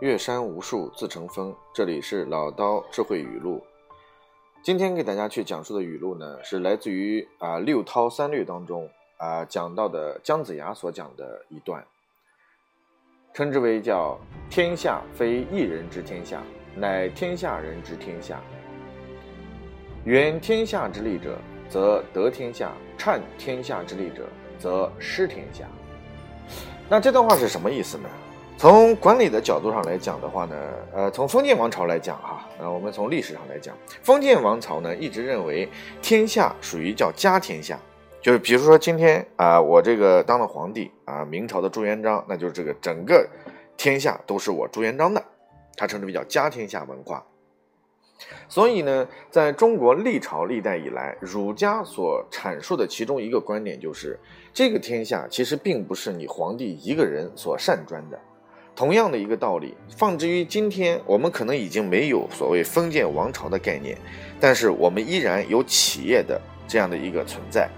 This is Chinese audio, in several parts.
岳山无数自成峰。这里是老刀智慧语录。今天给大家去讲述的语录呢，是来自于啊《六韬三略》当中啊讲到的姜子牙所讲的一段，称之为叫“天下非一人之天下，乃天下人之天下。原天下之利者，则得天下；趁天下之利者，则失天下。”那这段话是什么意思呢？从管理的角度上来讲的话呢，呃，从封建王朝来讲哈，呃，我们从历史上来讲，封建王朝呢一直认为天下属于叫家天下，就是比如说今天啊，我这个当了皇帝啊，明朝的朱元璋，那就是这个整个天下都是我朱元璋的，他称之为叫家天下文化。所以呢，在中国历朝历代以来，儒家所阐述的其中一个观点就是，这个天下其实并不是你皇帝一个人所擅专的。同样的一个道理，放之于今天，我们可能已经没有所谓封建王朝的概念，但是我们依然有企业的这样的一个存在。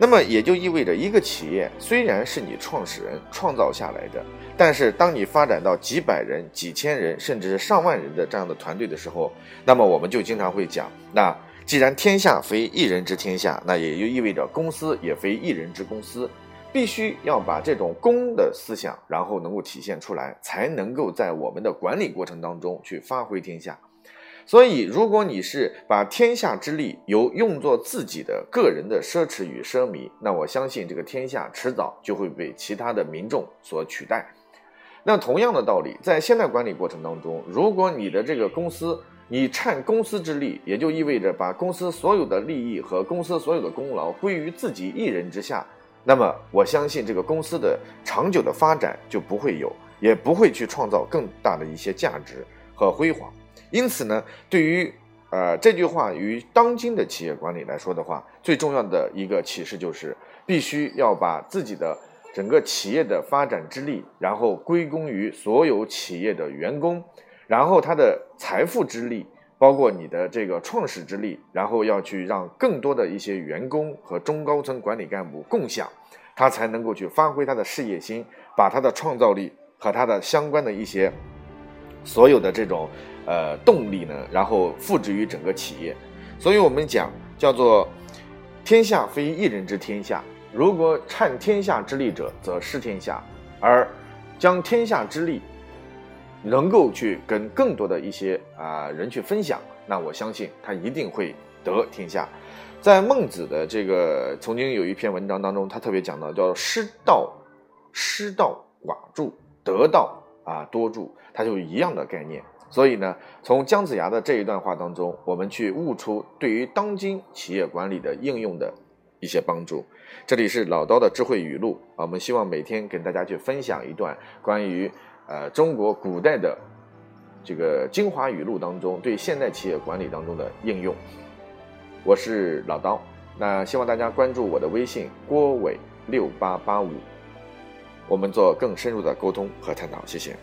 那么也就意味着，一个企业虽然是你创始人创造下来的，但是当你发展到几百人、几千人，甚至是上万人的这样的团队的时候，那么我们就经常会讲，那既然天下非一人之天下，那也就意味着公司也非一人之公司。必须要把这种公的思想，然后能够体现出来，才能够在我们的管理过程当中去发挥天下。所以，如果你是把天下之力由用作自己的个人的奢侈与奢靡，那我相信这个天下迟早就会被其他的民众所取代。那同样的道理，在现代管理过程当中，如果你的这个公司你趁公司之力，也就意味着把公司所有的利益和公司所有的功劳归于自己一人之下。那么我相信这个公司的长久的发展就不会有，也不会去创造更大的一些价值和辉煌。因此呢，对于呃这句话与当今的企业管理来说的话，最重要的一个启示就是，必须要把自己的整个企业的发展之力，然后归功于所有企业的员工，然后他的财富之力。包括你的这个创始之力，然后要去让更多的一些员工和中高层管理干部共享，他才能够去发挥他的事业心，把他的创造力和他的相关的一些所有的这种呃动力呢，然后付之于整个企业。所以我们讲叫做天下非一人之天下，如果趁天下之力者，则失天下，而将天下之力。能够去跟更多的一些啊人去分享，那我相信他一定会得天下。在孟子的这个曾经有一篇文章当中，他特别讲到叫“失道，失道寡助，得道啊多助”，它就一样的概念。所以呢，从姜子牙的这一段话当中，我们去悟出对于当今企业管理的应用的一些帮助。这里是老刀的智慧语录啊，我们希望每天跟大家去分享一段关于。呃，中国古代的这个精华语录当中，对现代企业管理当中的应用，我是老刀。那希望大家关注我的微信郭伟六八八五，我们做更深入的沟通和探讨。谢谢。